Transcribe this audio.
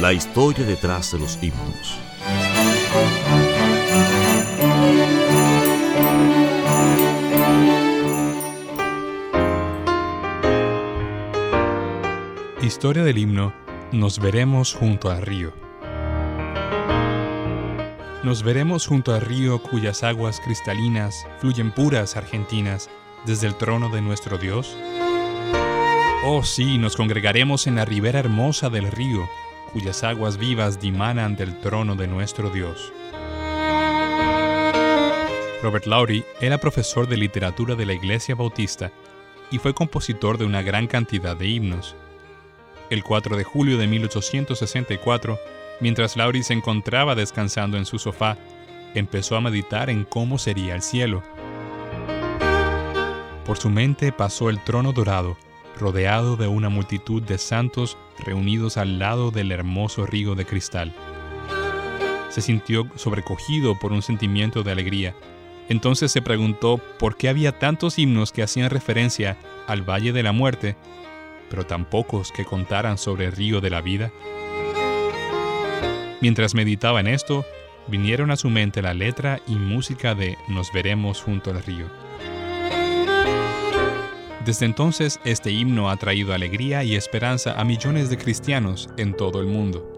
La historia detrás de los himnos. Historia del himno Nos veremos junto al río. Nos veremos junto al río cuyas aguas cristalinas fluyen puras argentinas desde el trono de nuestro Dios. Oh sí, nos congregaremos en la ribera hermosa del río, cuyas aguas vivas dimanan del trono de nuestro Dios. Robert Lowry era profesor de literatura de la Iglesia Bautista y fue compositor de una gran cantidad de himnos. El 4 de julio de 1864, mientras Lowry se encontraba descansando en su sofá, empezó a meditar en cómo sería el cielo. Por su mente pasó el trono dorado, rodeado de una multitud de santos reunidos al lado del hermoso río de cristal. Se sintió sobrecogido por un sentimiento de alegría. Entonces se preguntó por qué había tantos himnos que hacían referencia al Valle de la Muerte, pero tan pocos que contaran sobre el río de la vida. Mientras meditaba en esto, vinieron a su mente la letra y música de Nos veremos junto al río. Desde entonces, este himno ha traído alegría y esperanza a millones de cristianos en todo el mundo.